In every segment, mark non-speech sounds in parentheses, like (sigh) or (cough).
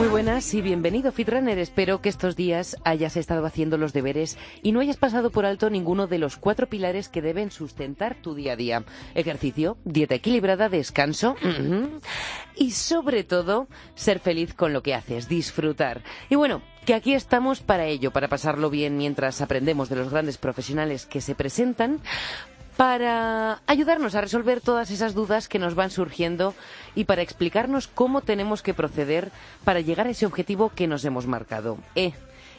Muy buenas y bienvenido Fitrunner. Espero que estos días hayas estado haciendo los deberes y no hayas pasado por alto ninguno de los cuatro pilares que deben sustentar tu día a día. Ejercicio, dieta equilibrada, descanso y sobre todo ser feliz con lo que haces, disfrutar. Y bueno, que aquí estamos para ello, para pasarlo bien mientras aprendemos de los grandes profesionales que se presentan, para ayudarnos a resolver todas esas dudas que nos van surgiendo y para explicarnos cómo tenemos que proceder para llegar a ese objetivo que nos hemos marcado. Eh,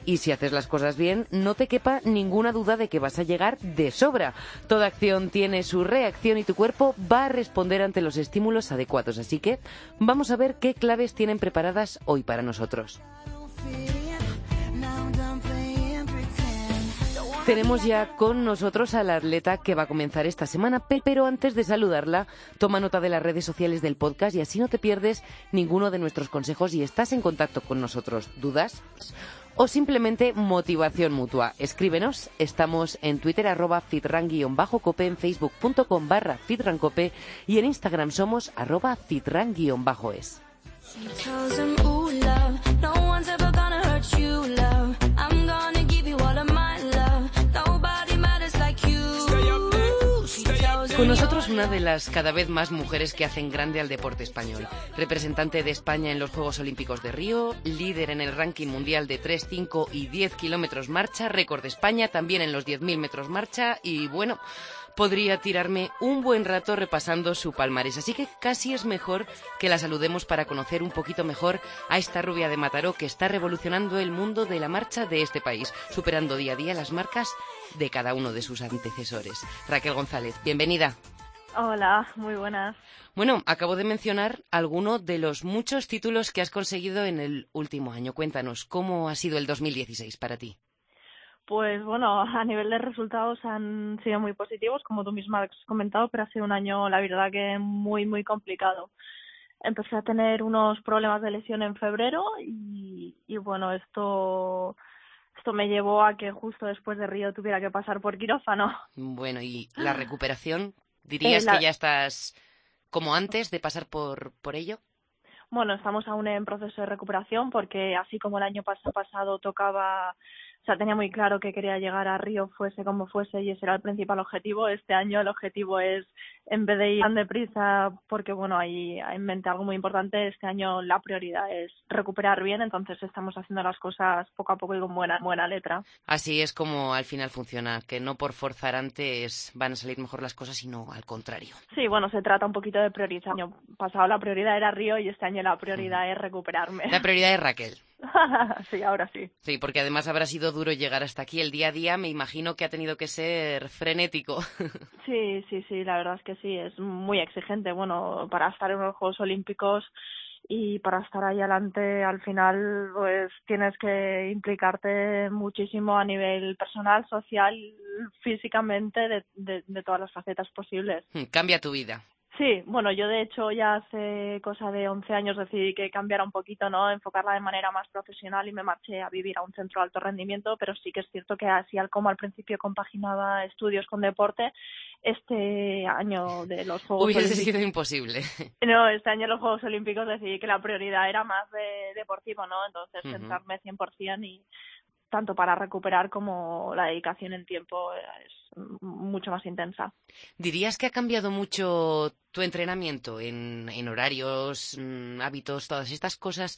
y si haces las cosas bien, no te quepa ninguna duda de que vas a llegar de sobra. Toda acción tiene su reacción y tu cuerpo va a responder ante los estímulos adecuados. Así que vamos a ver qué claves tienen preparadas hoy para nosotros. Tenemos ya con nosotros a la atleta que va a comenzar esta semana, pero antes de saludarla, toma nota de las redes sociales del podcast y así no te pierdes ninguno de nuestros consejos y estás en contacto con nosotros. ¿Dudas? O simplemente motivación mutua. Escríbenos, estamos en Twitter arroba fitran-cope, en facebook.com barra fitrancope y en Instagram somos arroba fitran-es. Con nosotros una de las cada vez más mujeres que hacen grande al deporte español. Representante de España en los Juegos Olímpicos de Río, líder en el ranking mundial de 3, 5 y 10 kilómetros marcha, récord de España también en los 10.000 metros marcha y bueno, podría tirarme un buen rato repasando su palmarés. Así que casi es mejor que la saludemos para conocer un poquito mejor a esta rubia de Mataró que está revolucionando el mundo de la marcha de este país, superando día a día las marcas de cada uno de sus antecesores. Raquel González, bienvenida. Hola, muy buenas. Bueno, acabo de mencionar alguno de los muchos títulos que has conseguido en el último año. Cuéntanos, ¿cómo ha sido el 2016 para ti? Pues bueno, (laughs) a nivel de resultados han sido muy positivos, como tú misma has comentado, pero ha sido un año, la verdad, que muy, muy complicado. Empecé a tener unos problemas de lesión en febrero y, y bueno, esto esto me llevó a que justo después de Río tuviera que pasar por quirófano. Bueno, ¿y (laughs) la recuperación? ¿Dirías que ya estás como antes de pasar por, por ello? Bueno, estamos aún en proceso de recuperación porque así como el año pasado tocaba o sea, tenía muy claro que quería llegar a Río fuese como fuese y ese era el principal objetivo. Este año el objetivo es, en vez de ir tan deprisa, porque bueno, hay en mente algo muy importante, este año la prioridad es recuperar bien, entonces estamos haciendo las cosas poco a poco y con buena, buena letra. Así es como al final funciona, que no por forzar antes van a salir mejor las cosas, sino al contrario. Sí, bueno, se trata un poquito de priorizar. El año pasado la prioridad era Río y este año la prioridad es recuperarme. La prioridad es Raquel. (laughs) sí, ahora sí. Sí, porque además habrá sido duro llegar hasta aquí. El día a día me imagino que ha tenido que ser frenético. (laughs) sí, sí, sí, la verdad es que sí, es muy exigente. Bueno, para estar en los Juegos Olímpicos y para estar ahí adelante al final pues tienes que implicarte muchísimo a nivel personal, social, físicamente, de, de, de todas las facetas posibles. Cambia tu vida. Sí, bueno, yo de hecho ya hace cosa de 11 años decidí que cambiara un poquito, ¿no? Enfocarla de manera más profesional y me marché a vivir a un centro de alto rendimiento, pero sí que es cierto que así al como al principio compaginaba estudios con deporte, este año de los Juegos Hubiese sido imposible. (laughs) No, este año de los Juegos Olímpicos decidí que la prioridad era más de deportivo, ¿no? Entonces centrarme 100% y tanto para recuperar como la dedicación en tiempo es mucho más intensa. ¿Dirías que ha cambiado mucho tu entrenamiento en, en horarios, mm, hábitos, todas estas cosas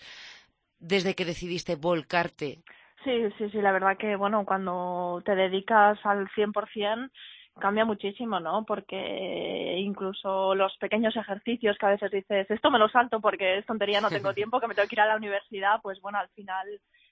desde que decidiste volcarte? Sí, sí, sí, la verdad que, bueno, cuando te dedicas al 100%, cambia muchísimo, ¿no? Porque incluso los pequeños ejercicios que a veces dices, esto me lo salto porque es tontería, no tengo (laughs) tiempo, que me tengo que ir a la universidad, pues bueno, al final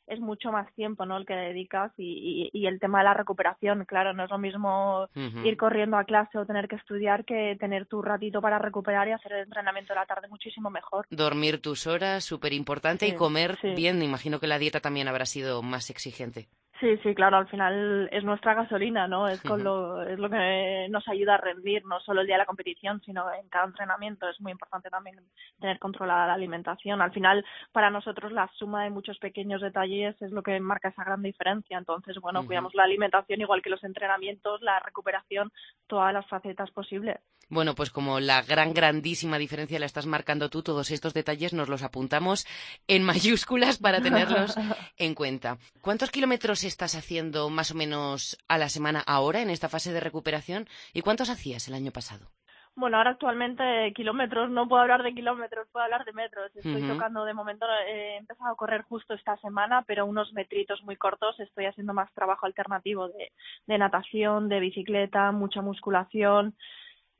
es mucho más tiempo ¿no? el que dedicas y, y, y, el tema de la recuperación, claro, no es lo mismo uh -huh. ir corriendo a clase o tener que estudiar que tener tu ratito para recuperar y hacer el entrenamiento de la tarde muchísimo mejor. Dormir tus horas, súper importante, sí, y comer sí. bien, imagino que la dieta también habrá sido más exigente. Sí, sí, claro, al final es nuestra gasolina, ¿no? Es, con lo, es lo que nos ayuda a rendir, no solo el día de la competición, sino en cada entrenamiento. Es muy importante también tener controlada la alimentación. Al final, para nosotros, la suma de muchos pequeños detalles es lo que marca esa gran diferencia. Entonces, bueno, cuidamos la alimentación igual que los entrenamientos, la recuperación, todas las facetas posibles. Bueno, pues como la gran, grandísima diferencia la estás marcando tú, todos estos detalles nos los apuntamos en mayúsculas para tenerlos (laughs) en cuenta. ¿Cuántos kilómetros estás haciendo más o menos a la semana ahora en esta fase de recuperación y cuántos hacías el año pasado? Bueno, ahora actualmente kilómetros, no puedo hablar de kilómetros, puedo hablar de metros. Estoy tocando de momento, he empezado a correr justo esta semana, pero unos metritos muy cortos. Estoy haciendo más trabajo alternativo de, de natación, de bicicleta, mucha musculación.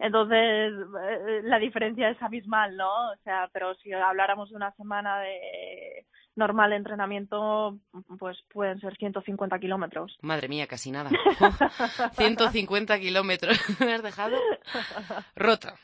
Entonces, eh, la diferencia es abismal, ¿no? O sea, pero si habláramos de una semana de normal entrenamiento, pues pueden ser 150 kilómetros. Madre mía, casi nada. (laughs) (laughs) 150 kilómetros. (laughs) Me has dejado rota.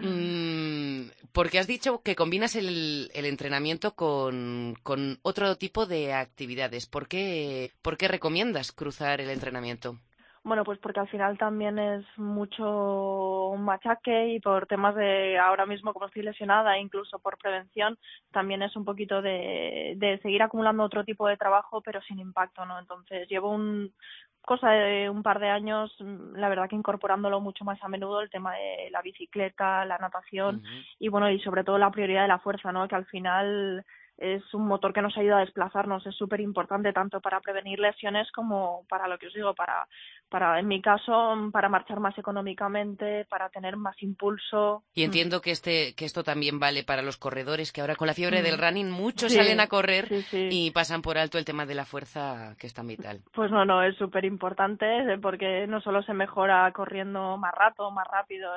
Mm, porque has dicho que combinas el, el entrenamiento con, con, otro tipo de actividades. ¿Por qué, ¿Por qué recomiendas cruzar el entrenamiento? Bueno, pues porque al final también es mucho machaque y por temas de ahora mismo como estoy lesionada, incluso por prevención, también es un poquito de, de seguir acumulando otro tipo de trabajo pero sin impacto, ¿no? Entonces llevo un cosa de un par de años, la verdad que incorporándolo mucho más a menudo el tema de la bicicleta, la natación y bueno, y sobre todo la prioridad de la fuerza, ¿no? Que al final es un motor que nos ayuda a desplazarnos, es súper importante tanto para prevenir lesiones como para lo que os digo, para, para, en mi caso, para marchar más económicamente, para tener más impulso. Y entiendo que este, que esto también vale para los corredores, que ahora con la fiebre del mm. running muchos salen a correr y pasan por alto el tema de la fuerza que es tan vital. Pues no, no, es súper importante porque no solo se mejora corriendo más rato, más rápido,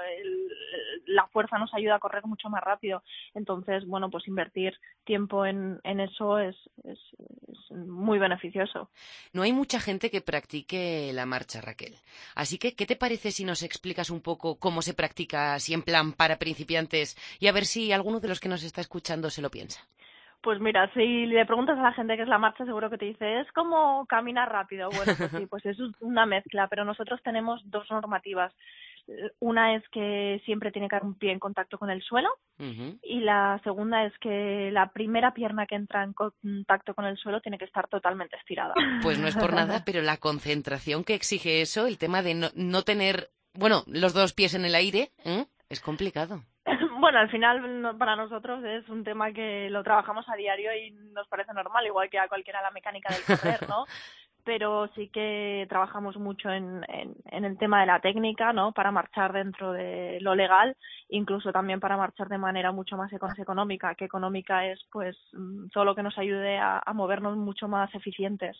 la fuerza nos ayuda a correr mucho más rápido. Entonces, bueno, pues invertir tiempo en, en eso es, es, muy beneficioso. No hay mucha gente que practique la marcha, Raquel. Así que, ¿qué te parece si nos explicas un poco cómo se practica así en plan para principiantes y a ver si alguno de los que nos está escuchando se lo piensa? Pues mira, si le preguntas a la gente qué es la marcha, seguro que te dice, es como caminar rápido. Bueno, pues sí, (laughs) pues es una mezcla, pero nosotros tenemos dos normativas. Una es que siempre tiene que haber un pie en contacto con el suelo y la segunda es que la primera pierna que entra en contacto con el suelo tiene que estar totalmente estirada. Pues no es por nada, pero la concentración que exige eso, el tema de no, no tener, bueno, los dos pies en el aire, ¿eh? es complicado. (laughs) Bueno, al final para nosotros es un tema que lo trabajamos a diario y nos parece normal, igual que a cualquiera la mecánica del correr, ¿no? (laughs) pero sí que trabajamos mucho en, en, el tema de la técnica, ¿no? Para marchar dentro de lo legal, incluso también para marchar de manera mucho más económica, que económica es pues mm, todo lo que nos ayude a, movernos mucho más eficientes.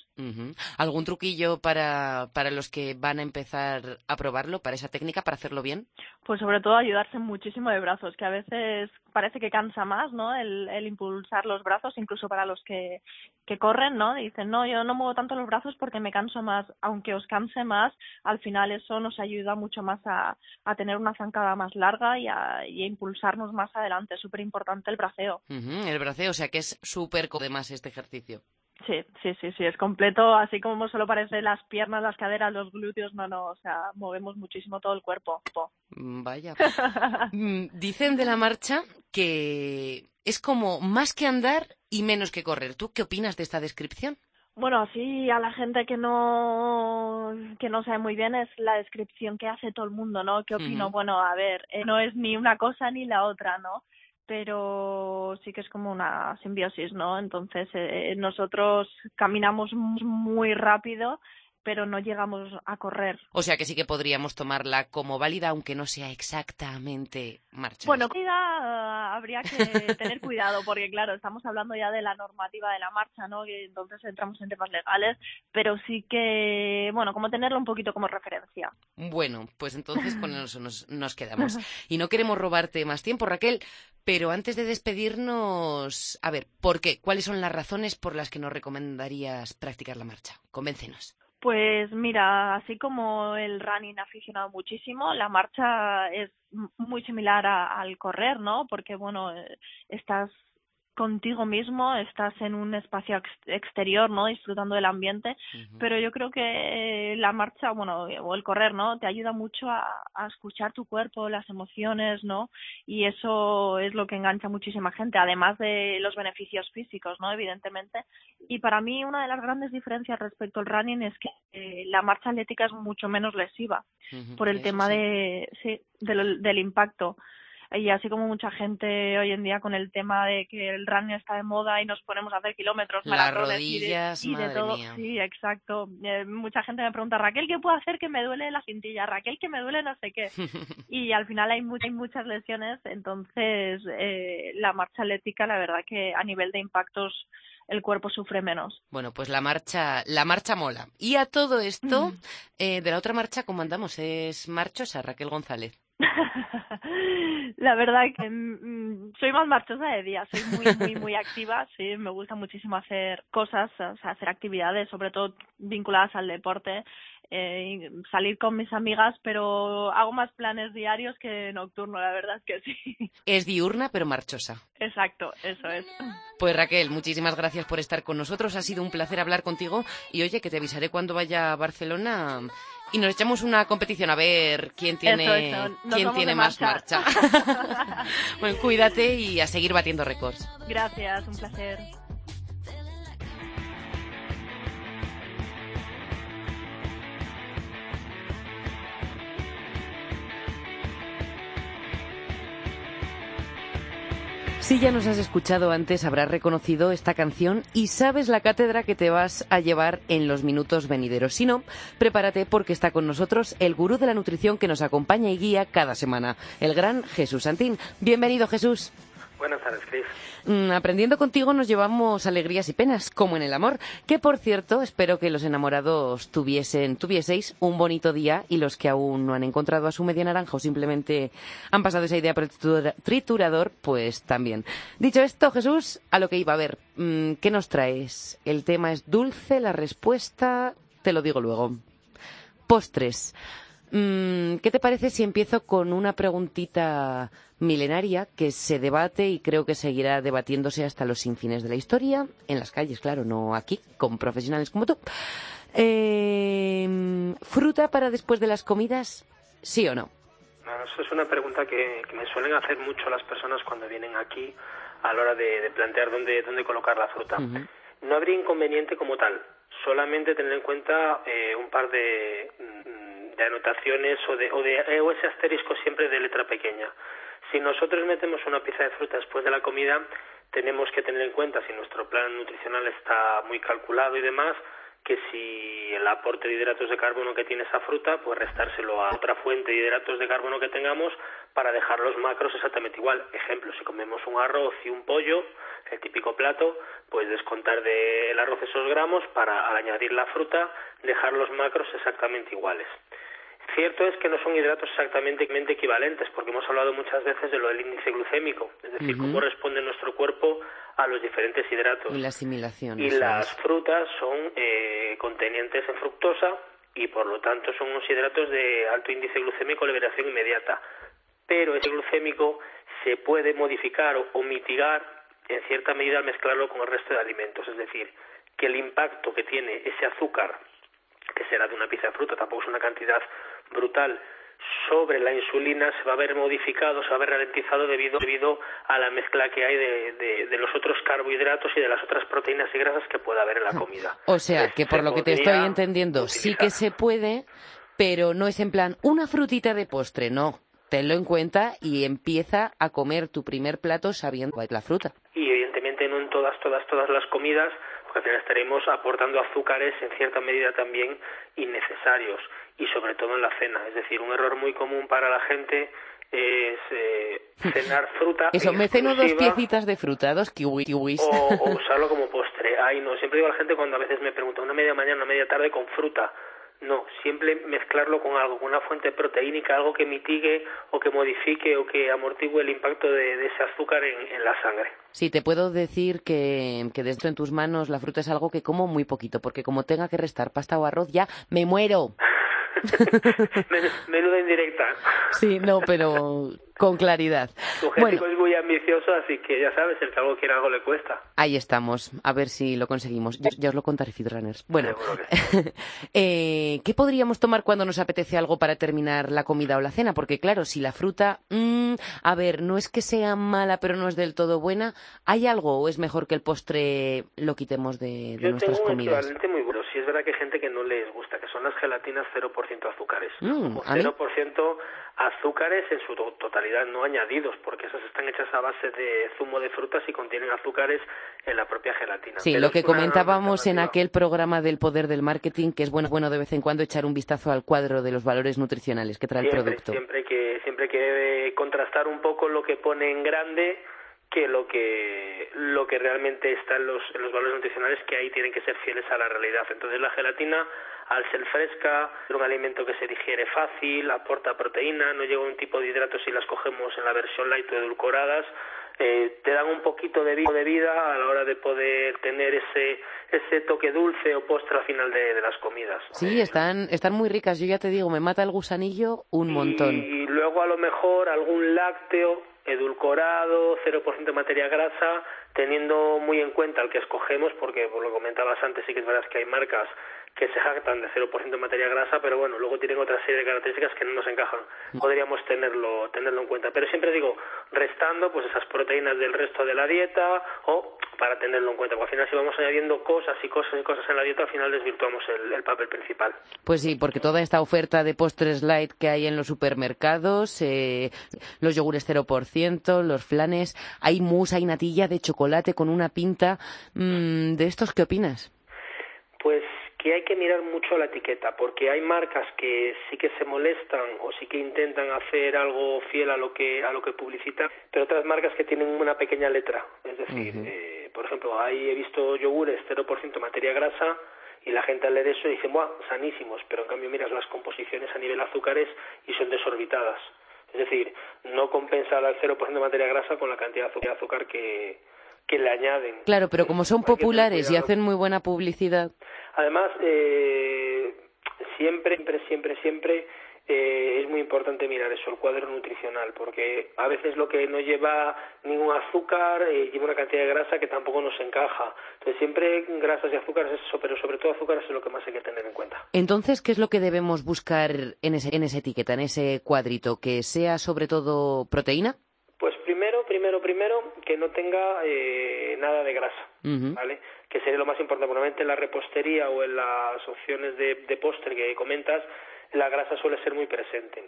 ¿Algún truquillo para, para los que van a empezar a probarlo, para esa técnica, para hacerlo bien? Pues sobre todo ayudarse muchísimo de brazos, que a veces parece que cansa más, ¿no? El, el impulsar los brazos, incluso para los que, que corren, ¿no? Dicen, no, yo no muevo tanto los brazos porque me canso más. Aunque os canse más, al final eso nos ayuda mucho más a, a tener una zancada más larga y a, y a impulsarnos más adelante. Es súper importante el braceo. el braceo, o sea que es súper además este ejercicio. Sí, sí, sí, sí, es completo, así como solo parece las piernas, las caderas, los glúteos, no, no, o sea, movemos muchísimo todo el cuerpo. Mm, vaya. (laughs) Mm, dicen de la marcha que es como más que andar y menos que correr. ¿Tú qué opinas de esta descripción? Bueno, así a la gente que no que no sabe muy bien es la descripción que hace todo el mundo, ¿no? ¿Qué opino? Bueno, a ver, eh, no es ni una cosa ni la otra, ¿no? Pero sí que es como una simbiosis, ¿no? Entonces eh, nosotros caminamos muy rápido pero no llegamos a correr. O sea que sí que podríamos tomarla como válida, aunque no sea exactamente marcha. Bueno, habría que tener cuidado, porque claro, estamos hablando ya de la normativa de la marcha, ¿no? Y entonces entramos en temas legales, pero sí que, bueno, como tenerlo un poquito como referencia. Bueno, pues entonces con (laughs) eso nos, nos quedamos. Y no queremos robarte más tiempo, Raquel, pero antes de despedirnos, a ver, ¿por qué? ¿Cuáles son las razones por las que nos recomendarías practicar la marcha? Convéncenos. Pues mira, así como el running ha aficionado muchísimo, la marcha es muy similar al correr, ¿no? Porque bueno, eh, estás contigo mismo, estás en un espacio exterior, ¿no? Disfrutando del ambiente, pero yo creo que la marcha, bueno, o el correr, ¿no? Te ayuda mucho a, escuchar tu cuerpo, las emociones, ¿no? Y eso es lo que engancha a muchísima gente, además de los beneficios físicos, ¿no? Evidentemente. Y para mí una de las grandes diferencias respecto al running es que eh, la marcha atlética es mucho menos lesiva por el tema de, sí, del impacto y así como mucha gente hoy en día con el tema de que el running está de moda y nos ponemos a hacer kilómetros, Las rodillas, y de, todo. Sí, exacto. Eh, mucha gente me pregunta, Raquel, ¿qué puedo hacer que me duele la cintilla? Raquel, que me duele no sé qué. (laughs) y al final hay, hay muchas lesiones, entonces eh, la marcha atlética, la verdad que a nivel de impactos el cuerpo sufre menos. Bueno, pues la marcha, la marcha mola. Y a todo esto, eh, de la otra marcha, como andamos, es marchosa, Raquel González. (laughs) la verdad que mm, soy más marchosa de día, soy muy, muy, muy activa, sí, me gusta muchísimo hacer cosas, hacer actividades, sobre todo vinculadas al deporte eh, salir con mis amigas, pero hago más planes diarios que nocturno, la verdad es que sí. (laughs) Es diurna, pero marchosa. Exacto, eso es. Pues Raquel, muchísimas gracias por estar con nosotros. Ha sido un placer hablar contigo. Y oye, que te avisaré cuando vaya a Barcelona y nos echamos una competición a ver quién tiene, quién tiene más marcha. bueno, (laughs) cuídate y a seguir batiendo récords. Gracias, un placer. Si ya nos has escuchado antes, habrás reconocido esta canción y sabes la cátedra que te vas a llevar en los minutos venideros. Si no, prepárate porque está con nosotros el gurú de la nutrición que nos acompaña y guía cada semana, el gran Jesús Santín. Bienvenido, Jesús. Buenas tardes, Cris. Mm, aprendiendo contigo nos llevamos alegrías y penas, como en el amor. Que por cierto, espero que los enamorados tuviesen, tuvieseis un bonito día y los que aún no han encontrado a su media naranja o simplemente han pasado esa idea por triturador, pues también. Dicho esto, Jesús, a lo que iba a ver, mm, ¿qué nos traes? El tema es dulce, la respuesta, te lo digo luego. Postres. Mm, ¿Qué te parece si empiezo con una preguntita milenaria que se debate y creo que seguirá debatiéndose hasta los infines de la historia, en las calles, claro, no aquí, con profesionales como tú? Eh, ¿Fruta para después de las comidas? ¿Sí o no? Eso es una pregunta que, me suelen hacer mucho las personas cuando vienen aquí a la hora de, plantear dónde, dónde colocar la fruta. No habría inconveniente como tal, solamente tener en cuenta eh, un par de de anotaciones o de, o de eh, o ese asterisco siempre de letra pequeña. Si nosotros metemos una pieza de fruta después de la comida, tenemos que tener en cuenta si nuestro plan nutricional está muy calculado y demás, que si el aporte de hidratos de carbono que tiene esa fruta, pues restárselo a otra fuente de hidratos de carbono que tengamos para dejar los macros exactamente igual. Ejemplo, si comemos un arroz y un pollo, el típico plato, pues descontar del arroz esos gramos para al añadir la fruta dejar los macros exactamente iguales. Cierto es que no son hidratos exactamente equivalentes, porque hemos hablado muchas veces de lo del índice glucémico, es decir, cómo responde nuestro cuerpo a los diferentes hidratos. Y la asimilación. Y las frutas son eh, contenientes en fructosa y por lo tanto son unos hidratos de alto índice glucémico, liberación inmediata. Pero ese glucémico se puede modificar o mitigar en cierta medida al mezclarlo con el resto de alimentos, es decir, que el impacto que tiene ese azúcar que será de una pieza de fruta, tampoco es una cantidad brutal, sobre la insulina se va a ver modificado, se va a ver ralentizado debido, debido a la mezcla que hay de, de, los otros carbohidratos y de las otras proteínas y grasas que pueda haber en la comida. O sea, que por lo que te estoy entendiendo, sí que se puede, pero no es en plan una frutita de postre, no. Tenlo en cuenta y empieza a comer tu primer plato sabiendo la fruta. Y evidentemente no en todas, todas, todas las comidas porque al final estaremos aportando azúcares en cierta medida también innecesarios y sobre todo en la cena. Es decir, un error muy común para la gente es eh, cenar (laughs) fruta. Eso, me ceno dos piecitas de fruta, dos kiwis. O, (laughs) usarlo como postre. Ay, no, siempre digo a la gente cuando a veces me pregunta una media mañana, una media tarde con fruta. No, siempre mezclarlo con algo, con una fuente proteínica, algo que mitigue o que modifique o que amortigue el impacto de, ese azúcar en, la sangre. Sí, te puedo decir que, que de esto en tus manos la fruta es algo que como muy poquito, porque como tenga que restar pasta o arroz ya me muero. Menuda indirecta. Sí, no, pero con claridad. Tu bueno. es muy ambicioso, así que ya sabes, el que algo quiere algo le cuesta. Ahí estamos, a ver si lo conseguimos. Ya, os lo contaré, Feedrunners. Bueno, (laughs) eh, ¿qué podríamos tomar cuando nos apetece algo para terminar la comida o la cena? Porque claro, si la fruta, mmm, a ver, no es que sea mala, pero no es del todo buena, ¿hay algo o es mejor que el postre lo quitemos de, de nuestras comidas? muy bueno. Verdad que hay gente que no les gusta, que son las gelatinas 0% azúcares. Mm, o 0% azúcares en su totalidad, no añadidos, porque esas están hechas a base de zumo de frutas y contienen azúcares en la propia gelatina. Sí, lo que comentábamos en aquel programa del poder del marketing, que es bueno, bueno de vez en cuando echar un vistazo al cuadro de los valores nutricionales que trae el producto. Siempre que, siempre que contrastar un poco lo que pone en grande que lo que lo que realmente está en los, en los valores nutricionales que ahí tienen que ser fieles a la realidad. Entonces la gelatina al ser fresca, es un alimento que se digiere fácil, aporta proteína, no lleva un tipo de hidratos si las cogemos en la versión light o edulcoradas, eh, te dan un poquito de vida, de vida a la hora de poder tener ese ese toque dulce o postre al final de, las comidas. Sí, están están muy ricas. Yo ya te digo, me mata el gusanillo un montón. Y luego a lo mejor algún lácteo edulcorado, 0% de materia grasa, teniendo muy en cuenta el que escogemos, porque por lo comentabas antes, sí que es verdad que hay marcas que se jactan de 0% de materia grasa, pero bueno, luego tienen otra serie de características que no nos encajan. Podríamos tenerlo, tenerlo en cuenta. Pero siempre digo, restando pues esas proteínas del resto de la dieta o para tenerlo en cuenta. Porque al final si vamos añadiendo cosas y cosas y cosas en la dieta, al final desvirtuamos el, papel principal. Pues sí, porque toda esta oferta de postres light que hay en los supermercados, eh, los yogures 0%, los flanes, hay mousse, hay natilla de chocolate con una pinta. Mm, ¿De estos qué opinas? Pues que hay que mirar mucho la etiqueta, porque hay marcas que sí que se molestan o sí que intentan hacer algo fiel a lo que a lo que publicitan, pero otras marcas que tienen una pequeña letra, es decir, eh, por ejemplo, ahí he visto yogures 0% materia grasa y la gente al leer eso dice, ¡buah, sanísimos! Pero en cambio miras las composiciones a nivel azúcares y son desorbitadas. Es decir, no compensa el 0% de materia grasa con la cantidad de azúcar que, que le añaden. Claro, pero como son populares y hacen muy buena publicidad. Además, eh, siempre, siempre, siempre, siempre eh, es muy importante mirar eso, el cuadro nutricional, porque a veces lo que no lleva ningún azúcar eh, lleva una cantidad de grasa que tampoco nos encaja. Entonces, siempre grasas y azúcares es eso, pero sobre todo azúcares es lo que más hay que tener en cuenta. Entonces, ¿qué es lo que debemos buscar en, ese, en esa etiqueta, en ese cuadrito? ¿Que sea sobre todo proteína? Pues primero, primero, primero, que no tenga eh, nada de grasa, ¿vale? Que sería lo más importante. Normalmente en la repostería o en las opciones de, de postre que comentas, la grasa suele ser muy presente.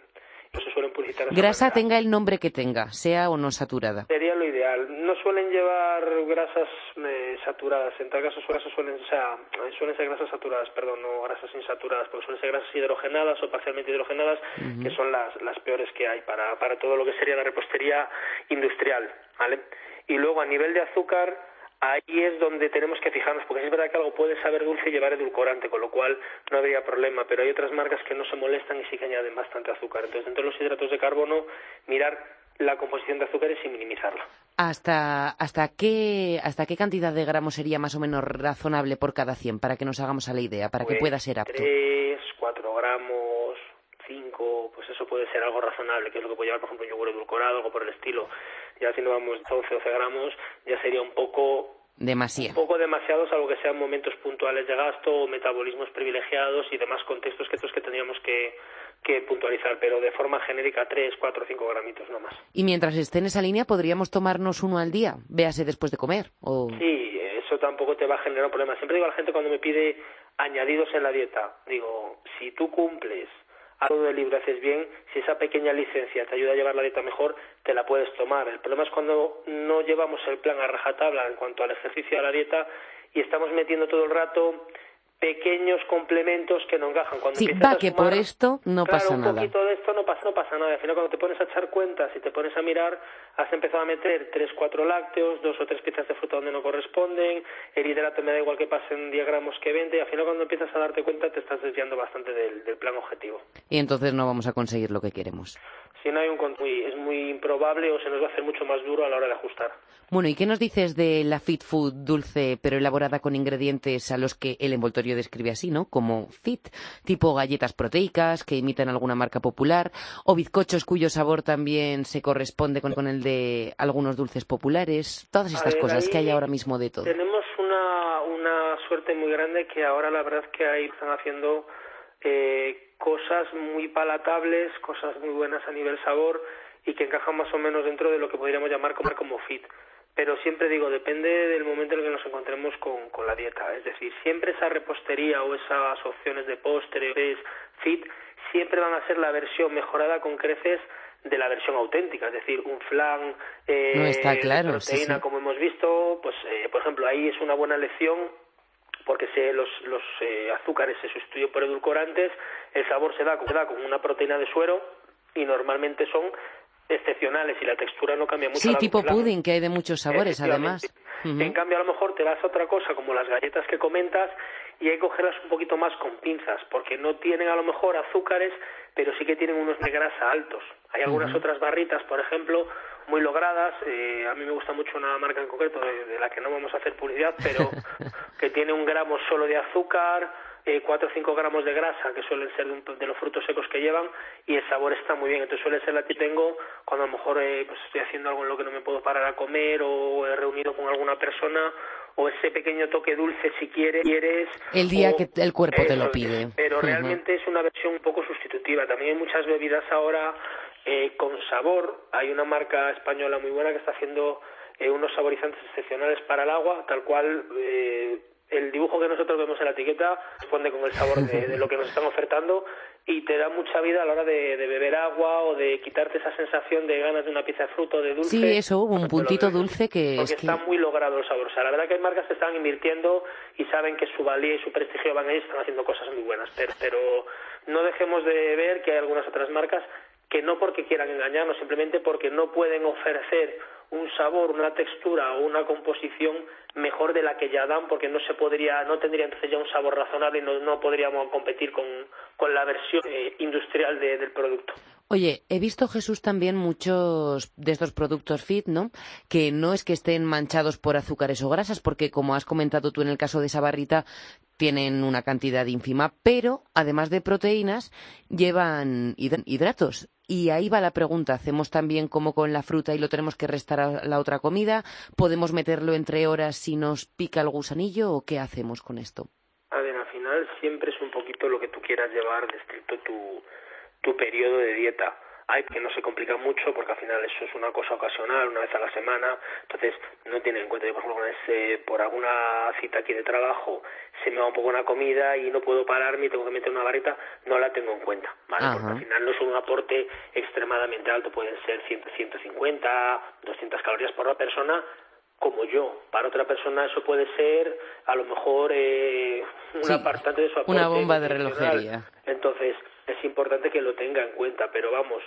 Grasa tenga el nombre que tenga, sea o no saturada. Sería lo ideal. No suelen llevar grasas eh, saturadas. En tal caso, suelen, o sea, suelen ser grasas saturadas, perdón, no grasas insaturadas, porque suelen ser grasas hidrogenadas o parcialmente hidrogenadas, que son las, las peores que hay para, para todo lo que sería la repostería industrial. ¿vale? Y luego, a nivel de azúcar, ahí es donde tenemos que fijarnos, porque es verdad que algo puede saber dulce y llevar edulcorante, con lo cual no habría problema, pero hay otras marcas que no se molestan y sí que añaden bastante azúcar. Entonces, dentro de los hidratos de carbono, mirar la composición de azúcares y minimizarla. ¿Hasta, hasta, qué, ¿Hasta qué cantidad de gramos sería más o menos razonable por cada 100 para que nos hagamos a la idea, para que pues pueda ser apto? 3, 4 gramos, 5, pues eso puede ser algo razonable, que es lo que puede llevar, por ejemplo, un yogur edulcorado, algo por el estilo ya si no vamos 12 12 gramos, ya sería un poco Demasiado. Un poco demasiado, salvo que sean momentos puntuales de gasto o metabolismos privilegiados y demás contextos que estos que tendríamos que, que puntualizar, pero de forma genérica 3, 4, 5 gramitos no más. Y mientras esté en esa línea, ¿podríamos tomarnos uno al día? Véase después de comer. O... Sí, eso tampoco te va a generar un problema. Siempre digo a la gente cuando me pide añadidos en la dieta, digo, si tú cumples algo de libro haces bien, si esa pequeña licencia te ayuda a llevar la dieta mejor, te la puedes tomar. El problema es cuando no llevamos el plan a rajatabla en cuanto al ejercicio y a la dieta y estamos metiendo todo el rato pequeños complementos que no encajan. Cuando sí, va que por esto no pasa nada. un poquito de esto no pasa, no pasa nada. Al final, cuando te pones a echar cuentas y te pones a mirar, has empezado a meter tres, cuatro lácteos, dos o tres piezas de fruta donde no corresponden, el hidrato me da igual que pasen diagramos que 20, y al final cuando empiezas a darte cuenta te estás desviando bastante del, del plan objetivo. Y entonces no vamos a conseguir lo que queremos. Si no hay un muy, es muy improbable o se nos va a hacer mucho más duro a la hora de ajustar. Bueno, ¿y qué nos dices de la fit food dulce pero elaborada con ingredientes a los que el envoltorio describe así, ¿no? Como fit, tipo galletas proteicas que imitan alguna marca popular o bizcochos cuyo sabor también se corresponde con, el de algunos dulces populares, todas estas cosas que hay ahora mismo de todo. Tenemos una, una suerte muy grande que ahora la verdad es que ahí están haciendo eh, cosas muy palatables, cosas muy buenas a nivel sabor y que encajan más o menos dentro de lo que podríamos llamar como, como fit. Pero siempre digo, depende del momento en el que nos encontremos con, con la dieta. Es decir, siempre esa repostería o esas opciones de postres fit siempre van a ser la versión mejorada con creces de la versión auténtica, es decir, un flan eh, no está claro, proteína como hemos visto, pues eh, por ejemplo ahí es una buena lección porque se, los, los eh, azúcares se sustituyen por edulcorantes, el sabor se da, se da con una proteína de suero y normalmente son excepcionales y la textura no cambia mucho. Sí, tipo pudding, que hay de muchos sabores además. En cambio, a lo mejor te das otra cosa, como las galletas que comentas, y hay que cogerlas un poquito más con pinzas, porque no tienen a lo mejor azúcares, pero sí que tienen unos de grasa altos. Hay algunas otras barritas, por ejemplo, muy logradas. Eh, a mí me gusta mucho una marca en concreto de, la que no vamos a hacer publicidad, pero (laughs) que tiene un gramo solo de azúcar, eh, 4 o 5 gramos de grasa, que suelen ser de, los frutos secos que llevan, y el sabor está muy bien. Entonces suele ser la que tengo cuando a lo mejor eh, pues estoy haciendo algo en lo que no me puedo parar a comer o he reunido con alguna persona o ese pequeño toque dulce si quieres. quieres el día que el cuerpo te lo pide. Pero realmente es una versión un poco sustitutiva. También hay muchas bebidas ahora eh, con sabor. Hay una marca española muy buena que está haciendo eh, unos saborizantes excepcionales para el agua, tal cual eh, el dibujo que nosotros vemos en la etiqueta responde con el sabor de, lo que nos están ofertando y te da mucha vida a la hora de, beber agua o de quitarte esa sensación de ganas de una pieza de fruto, de dulce. Sí, eso, un puntito dulce que porque está muy logrado el sabor. O sea, la verdad que hay marcas que están invirtiendo y saben que su valía y su prestigio van a ir, están haciendo cosas muy buenas. pero no dejemos de ver que hay algunas otras marcas que no porque quieran engañarnos, simplemente porque no pueden ofrecer un sabor, una textura o una composición mejor de la que ya dan, porque no se podría, no tendría entonces ya un sabor razonable y no, podríamos competir con, con la versión eh, industrial del producto. Oye, he visto, Jesús, también muchos de estos productos fit, ¿no? Que no es que estén manchados por azúcares o grasas, porque como has comentado tú en el caso de esa barrita, tienen una cantidad ínfima, pero además de proteínas, llevan hidratos. Y ahí va la pregunta. ¿Hacemos también como con la fruta y lo tenemos que restar a la otra comida? ¿Podemos meterlo entre horas si nos pica el gusanillo o qué hacemos con esto? A ver, al final siempre es un poquito lo que tú quieras llevar de tu, tu periodo de dieta hay que no se complica mucho porque al final eso es una cosa ocasional, una vez a la semana, entonces no tiene en cuenta, yo por ejemplo, por alguna cita aquí de trabajo se me va un poco una comida y no puedo pararme y tengo que meter una varita, no la tengo en cuenta, ¿vale? Porque al final no es un aporte extremadamente alto, pueden ser 100, 150, 200 calorías por la persona, como yo. Para otra persona eso puede ser a lo mejor eh, una de su aporte. Una bomba de relojería. Entonces, es importante que lo tenga en cuenta, pero vamos,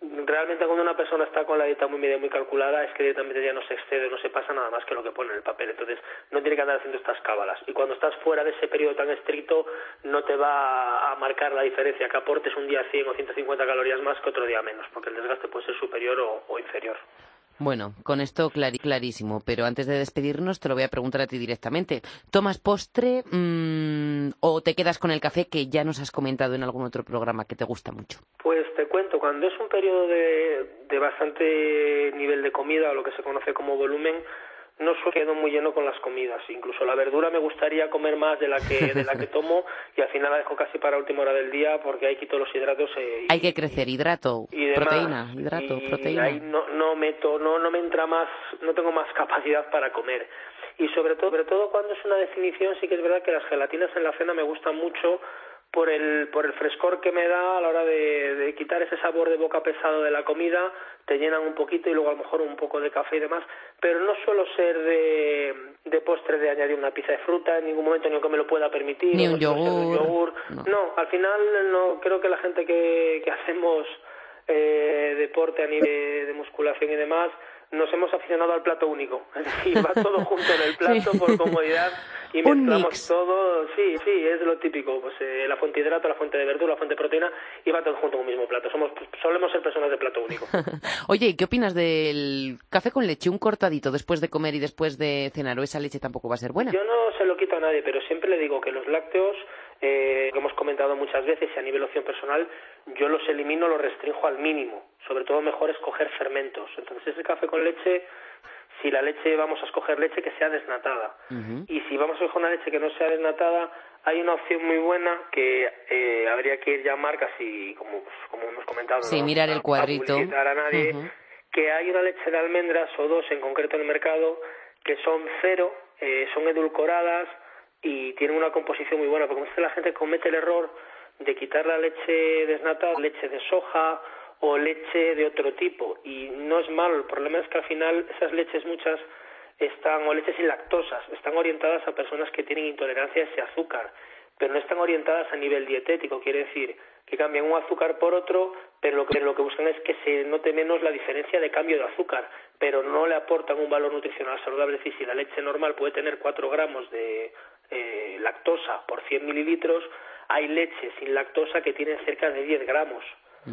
realmente cuando una persona está con la dieta muy media, muy calculada, es que directamente ya no se excede, no se pasa nada más que lo que pone en el papel. Entonces, no tiene que andar haciendo estas cábalas. Y cuando estás fuera de ese periodo tan estricto, no te va a marcar la diferencia que aportes un día 100 o 150 calorías más que otro día menos, porque el desgaste puede ser superior o inferior. Bueno, con esto clarísimo, pero antes de despedirnos te lo voy a preguntar a ti directamente. ¿Tomas postre mm, o te quedas con el café que ya nos has comentado en algún otro programa que te gusta mucho? Pues te cuento, cuando es un periodo de, de bastante nivel de comida, o lo que se conoce como volumen, no solo quedo muy lleno con las comidas. Incluso la verdura me gustaría comer más de la que de la que tomo y al final la dejo casi para última hora del día porque ahí quito los hidratos. Eh, Hay que crecer hidrato, proteína, hidrato, proteína. Ahí no, no meto, no, no me entra más, no tengo más (laughs) capacidad para comer. Y sobre todo, sobre todo cuando es una definición, sí que es verdad que las gelatinas en la cena me gustan mucho por el, por el frescor que me da a la hora de, de, quitar ese sabor de boca pesado de la comida, te llenan un poquito y luego a lo mejor un poco de café y demás, pero no suelo ser de, de postre de añadir una pizza de fruta en ningún momento ni que me lo pueda permitir. Ni un yogur. No. al final no creo que la gente que, que hacemos eh, deporte a nivel de musculación y demás, nos hemos aficionado al plato único. (laughs) Es decir, va todo (laughs) junto en el plato por comodidad y mezclamos todo, sí, sí, es lo típico, pues eh, la fuente de hidrato, la fuente de verdura, la fuente de proteína y va todo junto en un mismo plato. Somos, solemos ser personas de plato único. (laughs) Oye, ¿y qué opinas del café con leche, un cortadito después de comer y después de cenar o esa leche tampoco va a ser buena? Yo no se lo quito a nadie, pero siempre le digo que los lácteos eh, que hemos comentado muchas veces y a nivel opción personal, yo los elimino, los restringo al mínimo. Sobre todo mejor escoger fermentos. Entonces ese café con leche si la leche vamos a escoger leche que sea desnatada. Y si vamos a escoger una leche que no sea desnatada, hay una opción muy buena que eh, habría que ir ya a marcas y, como, pues, como hemos comentado, sí, mirar el cuadrito. A nadie, que hay una leche de almendras o dos en concreto en el mercado que son cero, eh, son edulcoradas y tienen una composición muy buena, porque la gente comete el error de quitar la leche desnatada, leche de soja o leche de otro tipo y no es malo, el problema es que al final esas leches muchas están, o leches sin lactosas, están orientadas a personas que tienen intolerancia a ese azúcar, pero no están orientadas a nivel dietético, quiere decir que cambian un azúcar por otro, pero lo que, lo que buscan es que se note menos la diferencia de cambio de azúcar, pero no le aportan un valor nutricional saludable. Es decir, si la leche normal puede tener 4 gramos de eh, lactosa por 100 mililitros, hay leche sin lactosa que tienen cerca de 10 gramos.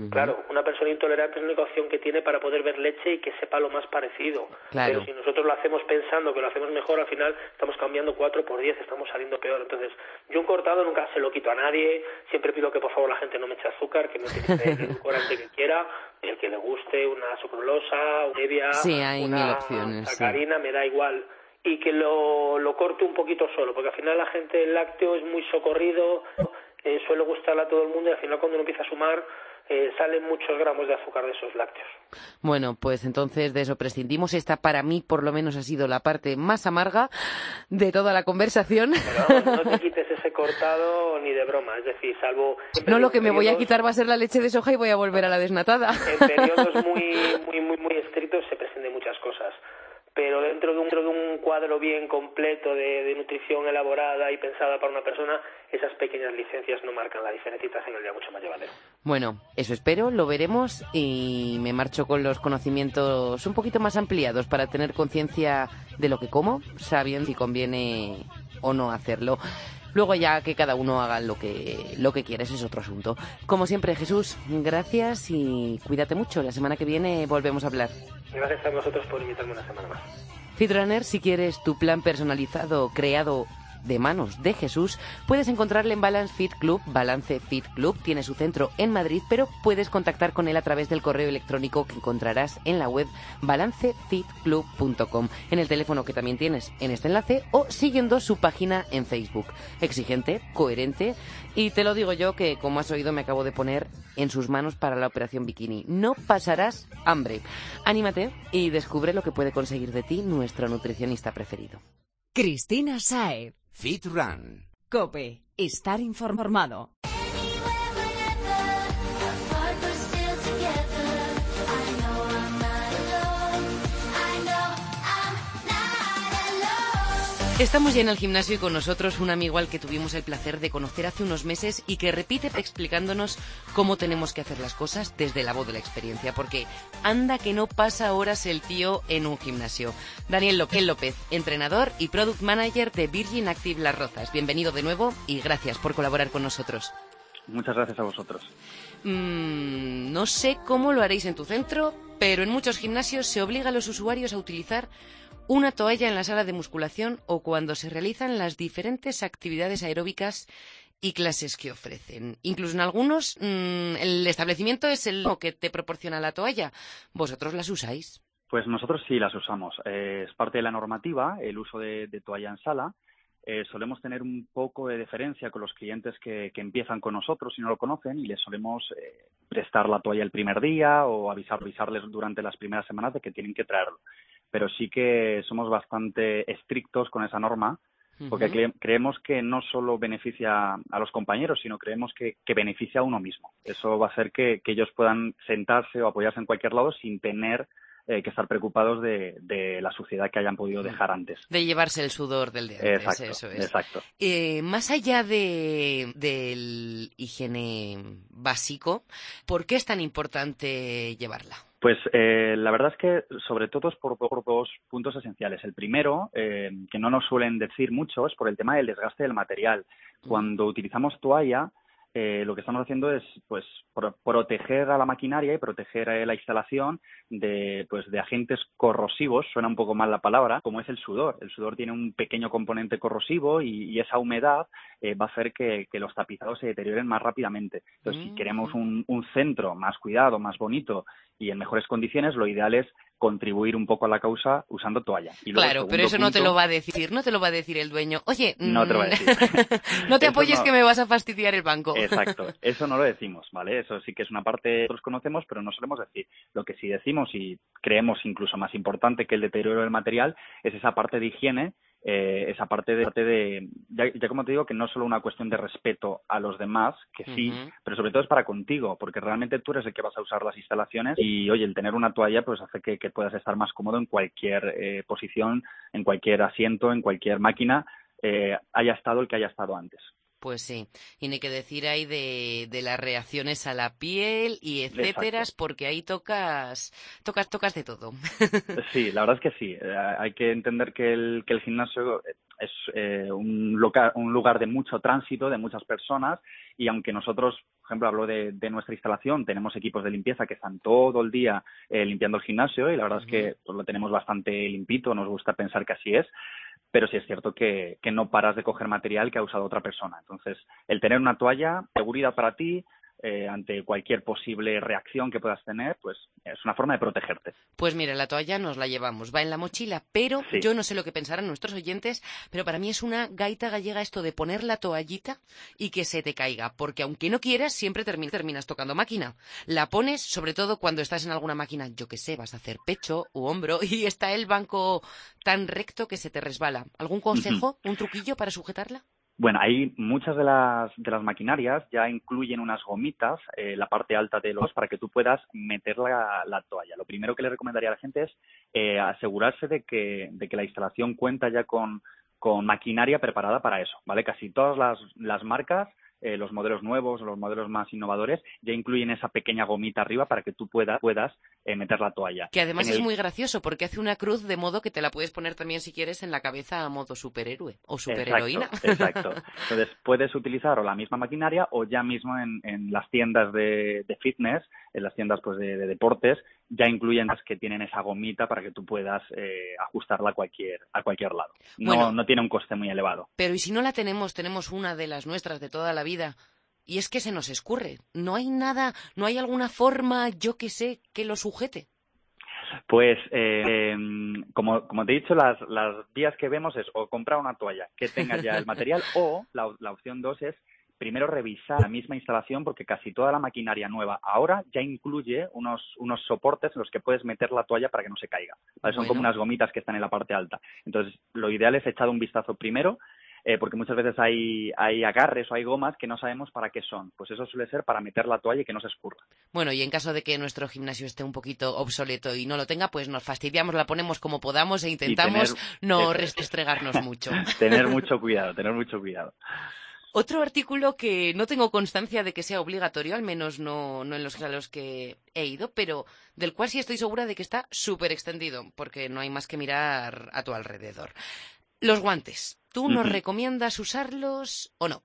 Claro, una persona intolerante es la única opción que tiene para poder ver leche y que sepa lo más parecido. Pero si nosotros lo hacemos pensando que lo hacemos mejor, al final estamos cambiando 4 por 10, estamos saliendo peor. Entonces, yo un cortado nunca se lo quito a nadie, siempre pido que por favor la gente no me eche azúcar, que me utilice el edulcorante que quiera, el que le guste, una sucralosa, una stevia, una sacarina, me da igual y que lo, lo corte un poquito solo, porque al final la gente el lácteo es muy socorrido, eh, suele gustarle a todo el mundo y al final cuando uno empieza a sumar eh, salen muchos gramos de azúcar de esos lácteos. Bueno, pues entonces de eso prescindimos. Esta para mí por lo menos ha sido la parte más amarga de toda la conversación. Pero no te quites ese cortado ni de broma, es decir, salvo... No, lo que me voy a quitar va a ser la leche de soja y voy a volver a la desnatada. En periodos muy, muy, muy, muy estrictos se presenten muchas cosas pero dentro de un, dentro de un cuadro bien completo de, nutrición elaborada y pensada para una persona, esas pequeñas licencias no marcan la diferencia y hacen el día mucho más llevadero. Bueno, eso espero, lo veremos y me marcho con los conocimientos un poquito más ampliados para tener conciencia de lo que como, sabiendo si conviene o no hacerlo. Luego ya que cada uno haga lo que, lo que quiera, ese es otro asunto. Como siempre, Jesús, gracias y cuídate mucho. La semana que viene volvemos a hablar. Gracias a vosotros por invitarme una semana más. Fitrunner, si quieres tu plan personalizado creado de manos de Jesús, puedes encontrarle en Balance Fit Club. Balance Fit Club tiene su centro en Madrid, pero puedes contactar con él a través del correo electrónico que encontrarás en la web balancefitclub.com, en el teléfono que también tienes en este enlace o siguiendo su página en Facebook. Exigente, coherente y te lo digo yo que, como has oído, me acabo de poner en sus manos para la operación bikini. No pasarás hambre. Anímate y descubre lo que puede conseguir de ti nuestro nutricionista preferido. Cristina Sae. Fit Run. Cope. Estar informado. Estamos ya en el gimnasio y con nosotros un amigo al que tuvimos el placer de conocer hace unos meses y que repite explicándonos cómo tenemos que hacer las cosas desde la voz de la experiencia, porque anda que no pasa horas el tío en un gimnasio. Daniel López, López entrenador y product manager de Virgin Active Las Rozas. Bienvenido de nuevo y gracias por colaborar con nosotros. Muchas gracias a vosotros. Mm, no sé cómo lo haréis en tu centro, pero en muchos gimnasios se obliga a los usuarios a utilizar una toalla en la sala de musculación o cuando se realizan las diferentes actividades aeróbicas y clases que ofrecen. Incluso en algunos mm, el establecimiento es el que te proporciona la toalla. ¿Vosotros las usáis? Pues nosotros sí las usamos. Eh, es parte de la normativa el uso de, toalla en sala. Eh, solemos tener un poco de deferencia con los clientes que, empiezan con nosotros y no lo conocen y les solemos eh, prestar la toalla el primer día o avisar, avisarles durante las primeras semanas de que tienen que traerlo pero sí que somos bastante estrictos con esa norma porque creemos que no solo beneficia a los compañeros, sino creemos que, beneficia a uno mismo. Eso va a hacer que, ellos puedan sentarse o apoyarse en cualquier lado sin tener eh, que estar preocupados de, la suciedad que hayan podido dejar antes. De llevarse el sudor del día exacto, eso es. Exacto. Eh, más allá de, del higiene básico, ¿por qué es tan importante llevarla? Pues eh, la verdad es que sobre todo es por, dos puntos esenciales. El primero, eh, que no nos suelen decir mucho, es por el tema del desgaste del material. Cuando utilizamos toalla, eh, lo que estamos haciendo es pues proteger a la maquinaria y proteger a la instalación de pues de agentes corrosivos suena un poco mal la palabra como es el sudor. El sudor tiene un pequeño componente corrosivo y, esa humedad eh, va a hacer que, los tapizados se deterioren más rápidamente. Entonces si queremos un, un centro más cuidado más bonito y en mejores condiciones lo ideal es contribuir un poco a la causa usando toalla. claro, pero eso no te lo va a decir, no te lo va a decir el dueño. Oye, no te lo va a decir. (laughs) no te apoyes que me vas a fastidiar el banco. Exacto, (laughs) eso no lo decimos, ¿vale? Eso sí que es una parte que nosotros conocemos, pero no solemos decir. Lo que sí decimos y creemos incluso más importante que el deterioro del material es esa parte de higiene eh, esa parte de, parte de ya, como te digo, que no es solo una cuestión de respeto a los demás, que sí, pero sobre todo es para contigo, porque realmente tú eres el que vas a usar las instalaciones y, oye, el tener una toalla pues hace que, puedas estar más cómodo en cualquier eh, posición, en cualquier asiento, en cualquier máquina, eh, haya estado el que haya estado antes. Pues sí, y ni que decir ahí de, de las reacciones a la piel y etcétera, porque ahí tocas, tocas, tocas de todo. Sí, la verdad es que sí. Eh, hay que entender que el, que el gimnasio es eh, un, lugar, un lugar de mucho tránsito, de muchas personas, y aunque nosotros, por ejemplo, hablo de, de nuestra instalación, tenemos equipos de limpieza que están todo el día eh, limpiando el gimnasio, y la verdad es que pues, lo tenemos bastante limpito, nos gusta pensar que así es, pero sí es cierto que, que no paras de coger material que ha usado otra persona. Entonces, el tener una toalla, seguridad para ti, eh, ante cualquier posible reacción que puedas tener, pues es una forma de protegerte. Pues mira, la toalla nos la llevamos, va en la mochila, pero yo no sé lo que pensarán nuestros oyentes, pero para mí es una gaita gallega esto de poner la toallita y que se te caiga, porque aunque no quieras, siempre terminas tocando máquina. La pones, sobre todo cuando estás en alguna máquina, yo que sé, vas a hacer pecho u hombro (laughs) y está el banco tan recto que se te resbala. ¿Algún consejo, un truquillo para sujetarla? Bueno, hay muchas de las, de las maquinarias ya incluyen unas gomitas, en eh, la parte alta de los, para que tú puedas meter la, la toalla. Lo primero que le recomendaría a la gente es eh, asegurarse de que, de que la instalación cuenta ya con, con maquinaria preparada para eso, ¿vale? Casi todas las, las marcas eh, los modelos nuevos, los modelos más innovadores, ya incluyen esa pequeña gomita arriba para que tú puedas eh, meter la toalla. Que además es muy gracioso porque hace una cruz de modo que te la puedes poner también si quieres en la cabeza a modo superhéroe o superheroína. Exacto. Entonces puedes utilizar o la misma maquinaria o ya mismo en, las tiendas de, fitness, en las tiendas pues de, deportes, ya incluyen las que tienen esa gomita para que tú puedas eh, ajustarla a cualquier, a cualquier lado. No, no tiene un coste muy elevado. Pero ¿y si no la tenemos? Tenemos una de las nuestras de toda la vida y es que se nos escurre. No hay nada, no hay alguna forma, yo que sé, que lo sujete. Pues, eh, como, como te he dicho, las, las vías que vemos es o comprar una toalla que tenga ya el material (laughs) o la, la opción dos es primero revisar la misma instalación porque casi toda la maquinaria nueva ahora ya incluye unos, unos soportes en los que puedes meter la toalla para que no se caiga. Son como unas gomitas que están en la parte alta. Entonces, lo ideal es echar un vistazo primero eh, porque muchas veces hay, hay agarres o hay gomas que no sabemos para qué son. Pues eso suele ser para meter la toalla y que no se escurra. Bueno, y en caso de que nuestro gimnasio esté un poquito obsoleto y no lo tenga, pues nos fastidiamos, la ponemos como podamos e intentamos no restregarnos mucho. (laughs) tener mucho cuidado, tener mucho cuidado. Otro artículo que no tengo constancia de que sea obligatorio, al menos no, no en los a los que he ido, pero del cual sí estoy segura de que está súper extendido, porque no hay más que mirar a tu alrededor. Los guantes. ¿Tú nos recomiendas usarlos o no?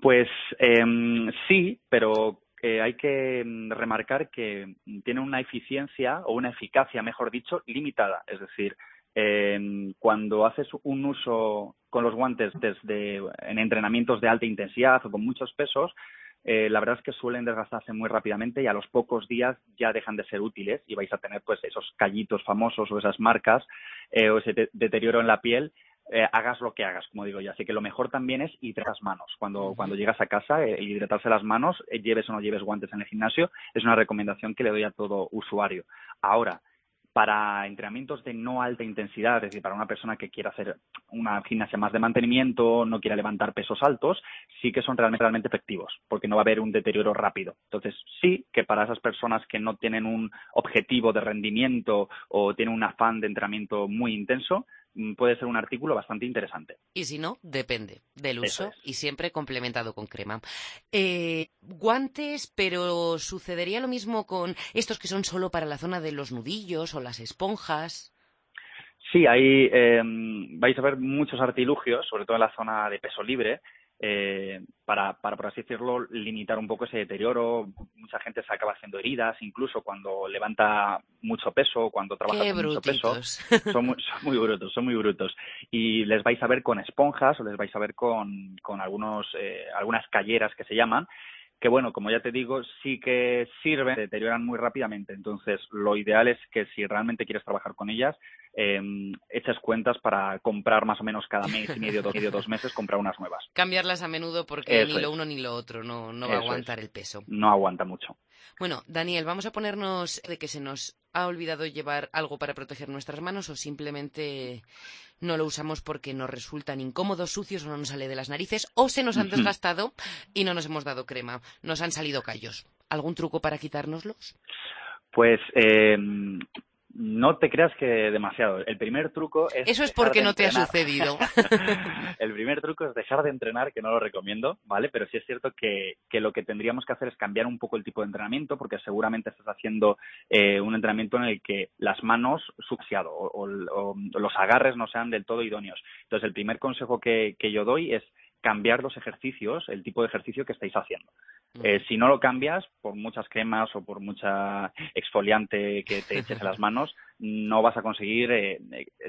Pues em, sí, pero eh, hay que em, remarcar que tienen una eficiencia o una eficacia, mejor dicho, limitada. Es decir, em, cuando haces un uso con los guantes desde en entrenamientos de alta intensidad o con muchos pesos, eh, la verdad es que suelen desgastarse muy rápidamente y a los pocos días ya dejan de ser útiles y vais a tener pues esos callitos famosos o esas marcas eh, o ese deterioro en la piel eh, hagas lo que hagas, como digo yo. Así que lo mejor también es hidratar las manos. Cuando, cuando llegas a casa, hidratarse las manos, lleves o no lleves guantes en el gimnasio, es una recomendación que le doy a todo usuario. Ahora, para entrenamientos de no alta intensidad, es decir, para una persona que quiera hacer una gimnasia más de mantenimiento, no quiera levantar pesos altos, sí que son realmente, realmente efectivos, porque no va a haber un deterioro rápido. Entonces, sí que para esas personas que no tienen un objetivo de rendimiento o tienen un afán de entrenamiento muy intenso, puede ser un artículo bastante interesante. Y si no, depende del uso y siempre complementado con crema. Eh, guantes, pero ¿sucedería lo mismo con estos que son solo para la zona de los nudillos o las esponjas? Sí, ahí eh, vais a ver muchos artilugios, sobre todo en la zona de peso libre, eh, para, para, por así decirlo, limitar un poco ese deterioro. Mucha gente se acaba haciendo heridas, incluso cuando levanta mucho peso, cuando trabaja con mucho peso. Son muy, son muy, brutos, son muy brutos. Y les vais a ver con esponjas o les vais a ver con, con algunos, eh, algunas calleras que se llaman, que bueno, como ya te digo, sí que sirven, deterioran muy rápidamente. Entonces, lo ideal es que si realmente quieres trabajar con ellas, eh, eches cuentas para comprar más o menos cada mes y medio, dos, medio, dos meses, comprar unas nuevas. (laughs) Cambiarlas a menudo porque ni lo uno ni lo otro no, no va a aguantar el peso. No aguanta mucho. Bueno, Daniel, vamos a ponernos de que se nos ha olvidado llevar algo para proteger nuestras manos o simplemente no lo usamos porque nos resultan incómodos, sucios o no nos sale de las narices o se nos han desgastado y no nos hemos dado crema, nos han salido callos. ¿Algún truco para quitárnoslos? Pues eh, no te creas que demasiado. El primer truco es. Eso es porque no te ha sucedido. (laughs) el primer truco es dejar de entrenar, que no lo recomiendo, ¿vale? Pero sí es cierto que, que, lo que tendríamos que hacer es cambiar un poco el tipo de entrenamiento, porque seguramente estás haciendo eh, un entrenamiento en el que las manos succiado o, o, los agarres no sean del todo idóneos. Entonces, el primer consejo que, que yo doy es cambiar los ejercicios, el tipo de ejercicio que estáis haciendo. Eh, si no lo cambias, por muchas cremas o por mucha exfoliante que te eches en las (laughs) manos, no vas a conseguir eh,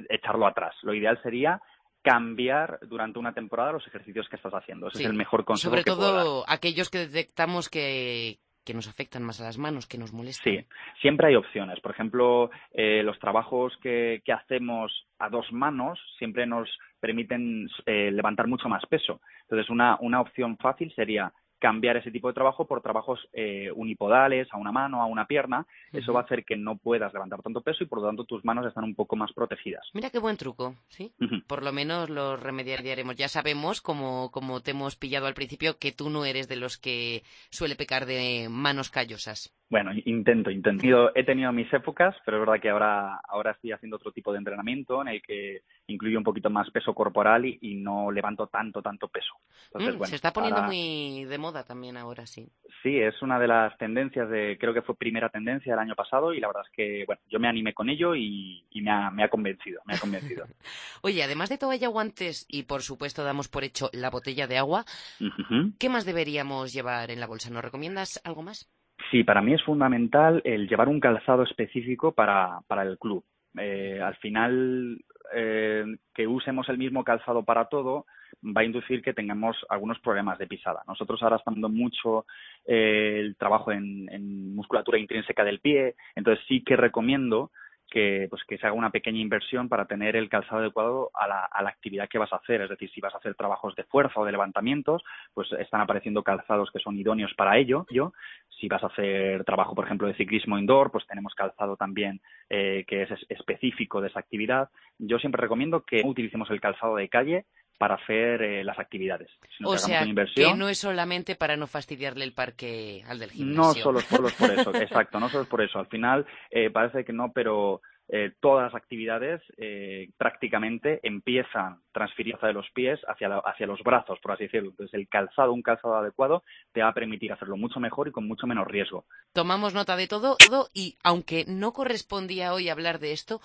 echarlo atrás. Lo ideal sería cambiar durante una temporada los ejercicios que estás haciendo. Ese es el mejor consejo. Sobre todo aquellos que detectamos que, que nos afectan más a las manos, que nos molestan. Sí, siempre hay opciones. Por ejemplo, eh, los trabajos que, hacemos a dos manos siempre nos permiten eh, levantar mucho más peso. Entonces, una, una opción fácil sería cambiar ese tipo de trabajo por trabajos eh, unipodales, a una mano, a una pierna. Eso va a hacer que no puedas levantar tanto peso y por lo tanto tus manos están un poco más protegidas. Mira qué buen truco, ¿sí? Por lo menos lo remediaremos. Ya sabemos, como, como te hemos pillado al principio, que tú no eres de los que suele pecar de manos callosas. Bueno, intento, intento. He tenido mis épocas, pero es verdad que ahora, ahora estoy haciendo otro tipo de entrenamiento en el que incluyo un poquito más peso corporal y, y no levanto tanto, tanto peso. Entonces, mm, bueno, se está poniendo muy de moda también ahora, sí. Sí, es una de las tendencias de, creo que fue primera tendencia del año pasado y la verdad es que, bueno, yo me animé con ello y, y me, ha, me ha convencido, me ha convencido. (laughs) Oye, además de toalla, guantes y por supuesto damos por hecho la botella de agua, uh -huh. ¿qué más deberíamos llevar en la bolsa? ¿Nos recomiendas algo más? Sí, para mí es fundamental el llevar un calzado específico para, para el club. Eh, al final, eh, que usemos el mismo calzado para todo va a inducir que tengamos algunos problemas de pisada. Nosotros ahora estamos dando mucho eh, el trabajo en, en musculatura intrínseca del pie, entonces sí que recomiendo que, pues, que se haga una pequeña inversión para tener el calzado adecuado a la, a la actividad que vas a hacer. Es decir, si vas a hacer trabajos de fuerza o de levantamientos, pues están apareciendo calzados que son idóneos para ello. Yo, si vas a hacer trabajo, por ejemplo, de ciclismo indoor, pues tenemos calzado también eh, que es específico de esa actividad. Yo siempre recomiendo que utilicemos el calzado de calle para hacer eh, las actividades. Si o sea, que no es solamente para no fastidiarle el parque al del gimnasio. No solo, solo es por eso, exacto, no solo es por eso. Al final eh, parece que no, pero eh, todas las actividades eh, prácticamente empiezan transferir de los pies hacia, la, hacia los brazos, por así decirlo. Entonces, el calzado, un calzado adecuado, te va a permitir hacerlo mucho mejor y con mucho menos riesgo. Tomamos nota de todo, todo y aunque no correspondía hoy hablar de esto,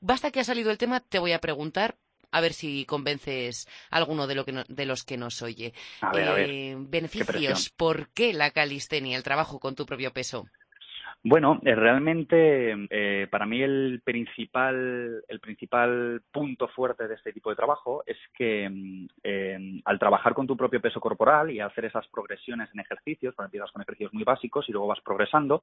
basta que ha salido el tema, te voy a preguntar a ver si convences a alguno de, lo que no, de los que nos oye. A ver, eh, a ver. Beneficios, ¿Qué ¿por qué la calistenia, el trabajo con tu propio peso? Bueno, eh, realmente eh, para mí el principal, el principal punto fuerte de este tipo de trabajo es que eh, al trabajar con tu propio peso corporal y hacer esas progresiones en ejercicios, cuando empiezas con ejercicios muy básicos y luego vas progresando,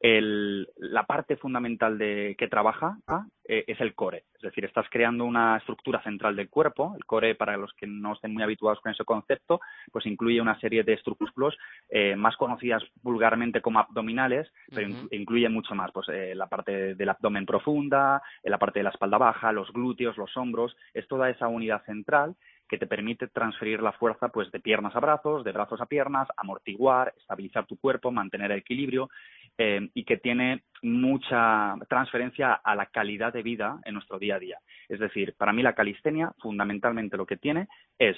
el, la parte fundamental de que trabaja eh, es el core. Es decir, estás creando una estructura central del cuerpo. El core, para los que no estén muy habituados con ese concepto, pues incluye una serie de estructuras eh, más conocidas vulgarmente como abdominales, pero uh -huh. incluye mucho más. Pues eh, la parte del abdomen profunda, la parte de la espalda baja, los glúteos, los hombros. Es toda esa unidad central que te permite transferir la fuerza pues de piernas a brazos, de brazos a piernas, amortiguar, estabilizar tu cuerpo, mantener el equilibrio eh, y que tiene mucha transferencia a la calidad de vida en nuestro día a día. Es decir, para mí la calistenia fundamentalmente lo que tiene es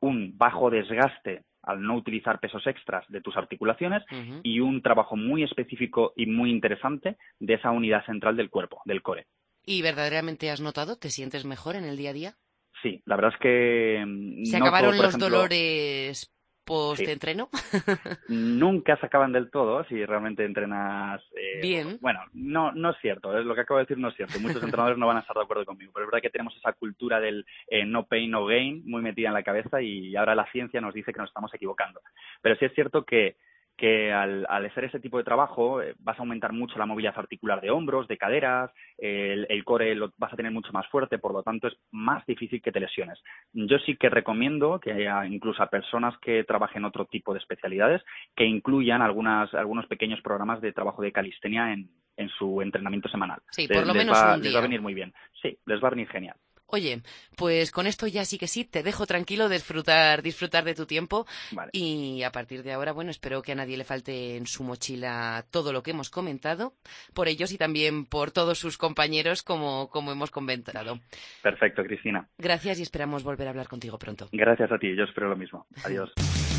un bajo desgaste al no utilizar pesos extras de tus articulaciones y un trabajo muy específico y muy interesante de esa unidad central del cuerpo, del core. ¿Y verdaderamente has notado? ¿Te sientes mejor en el día a día? Sí, la verdad es que... Mm, ¿Se acabaron los dolores post-entreno? (laughs) Nunca se acaban del todo si realmente entrenas... Eh, Bien. Bueno, no, no es cierto, es lo que acabo de decir no es cierto. Muchos (laughs) entrenadores no van a estar de acuerdo conmigo, pero es verdad que tenemos esa cultura del eh, no pain, no gain muy metida en la cabeza y ahora la ciencia nos dice que nos estamos equivocando. Pero sí es cierto que que al, hacer ese tipo de trabajo eh, vas a aumentar mucho la movilidad articular de hombros, de caderas, el, core lo vas a tener mucho más fuerte, por lo tanto es más difícil que te lesiones. Yo sí que recomiendo que haya incluso a personas que trabajen otro tipo de especialidades que incluyan algunas, algunos pequeños programas de trabajo de calistenia en, en su entrenamiento semanal. Sí, por lo menos va, un día. Les va a venir muy bien. Sí, les va a venir genial. Oye, pues con esto ya sí que sí, te dejo tranquilo disfrutar, disfrutar de tu tiempo. Y a partir de ahora, bueno, espero que a nadie le falte en su mochila todo lo que hemos comentado, por ellos y también por todos sus compañeros, como, como hemos comentado. Perfecto, Cristina. Gracias y esperamos volver a hablar contigo pronto. Gracias a ti, yo espero lo mismo. Adiós. (laughs)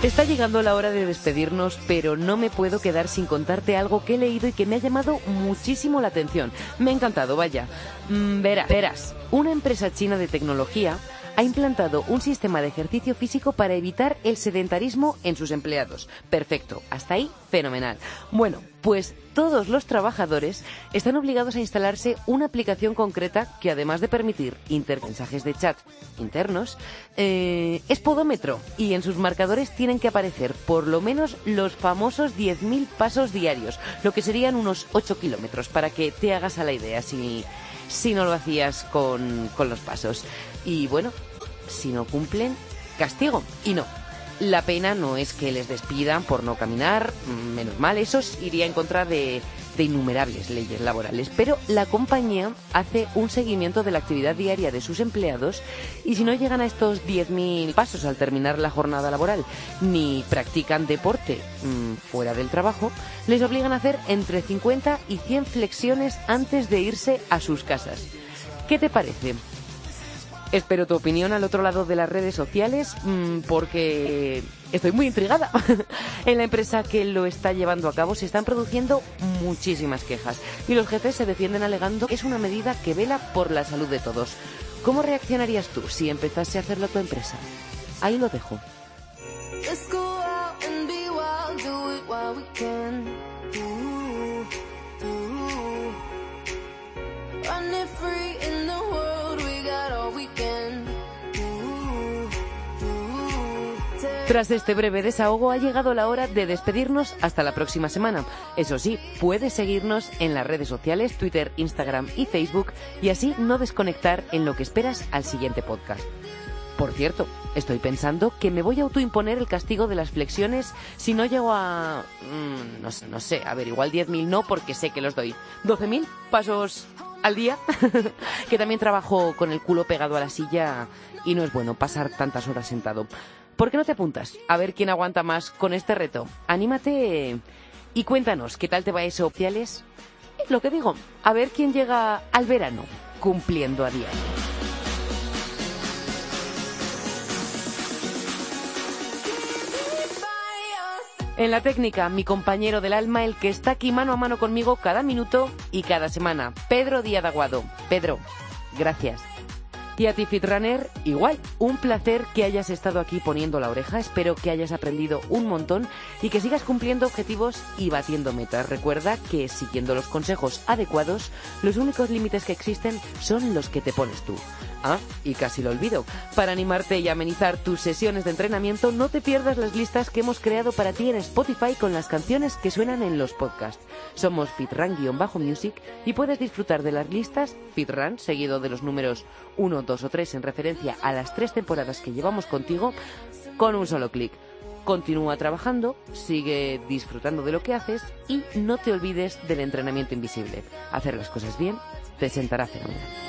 Está llegando la hora de despedirnos, pero no me puedo quedar sin contarte algo que he leído y que me ha llamado muchísimo la atención. Me ha encantado, vaya. Mm, verás, verás, una empresa china de tecnología ha implantado un sistema de ejercicio físico para evitar el sedentarismo en sus empleados. Perfecto, hasta ahí fenomenal. Bueno, pues todos los trabajadores están obligados a instalarse una aplicación concreta que además de permitir intermensajes de chat internos, eh, es podómetro y en sus marcadores tienen que aparecer por lo menos los famosos 10.000 pasos diarios, lo que serían unos 8 kilómetros, para que te hagas a la idea si, si no lo hacías con, con los pasos. Y bueno, si no cumplen, castigo. Y no, la pena no es que les despidan por no caminar, mm, menos mal, eso iría en contra de, innumerables leyes laborales, pero la compañía hace un seguimiento de la actividad diaria de sus empleados y si no llegan a estos 10.000 pasos al terminar la jornada laboral ni practican deporte mmm, fuera del trabajo, les obligan a hacer entre 50 y 100 flexiones antes de irse a sus casas. ¿Qué te parece? Espero tu opinión al otro lado de las redes sociales mmm, porque estoy muy intrigada. (laughs) en la empresa que lo está llevando a cabo se están produciendo muchísimas quejas y los jefes se defienden alegando que es una medida que vela por la salud de todos. ¿Cómo reaccionarías tú si empezase a hacerlo tu empresa? Ahí lo dejo. Tras este breve desahogo ha llegado la hora de despedirnos hasta la próxima semana. Eso sí, puedes seguirnos en las redes sociales, Twitter, Instagram y Facebook y así no desconectar en lo que esperas al siguiente podcast. Por cierto, estoy pensando que me voy a autoimponer el castigo de las flexiones si no llego a... Mmm, no, sé, no sé, a ver, igual 10.000 no porque sé que los doy. ¿12.000 pasos al día? (laughs) que también trabajo con el culo pegado a la silla y no es bueno pasar tantas horas sentado. ¿Por qué no te apuntas? A ver quién aguanta más con este reto. Anímate y cuéntanos qué tal te va eso, sociales. Lo que digo, a ver quién llega al verano cumpliendo a diario. En la técnica, mi compañero del alma, el que está aquí mano a mano conmigo cada minuto y cada semana, Pedro Díaz Aguado. Pedro, gracias. Y a ti, Fitrunner, igual, un placer que hayas estado aquí poniendo la oreja. Espero que hayas aprendido un montón y que sigas cumpliendo objetivos y batiendo metas. Recuerda que siguiendo los consejos adecuados, los únicos límites que existen son los que te pones tú. Ah, y casi lo olvido. Para animarte y amenizar tus sesiones de entrenamiento, no te pierdas las listas que hemos creado para ti en Spotify con las canciones que suenan en los podcasts. Somos Fitran-Music y puedes disfrutar de las listas Fitran, seguido de los números 1, 2 o 3 en referencia a las tres temporadas que llevamos contigo, con un solo clic. Continúa trabajando, sigue disfrutando de lo que haces y no te olvides del entrenamiento invisible. Hacer las cosas bien te sentará fenomenal.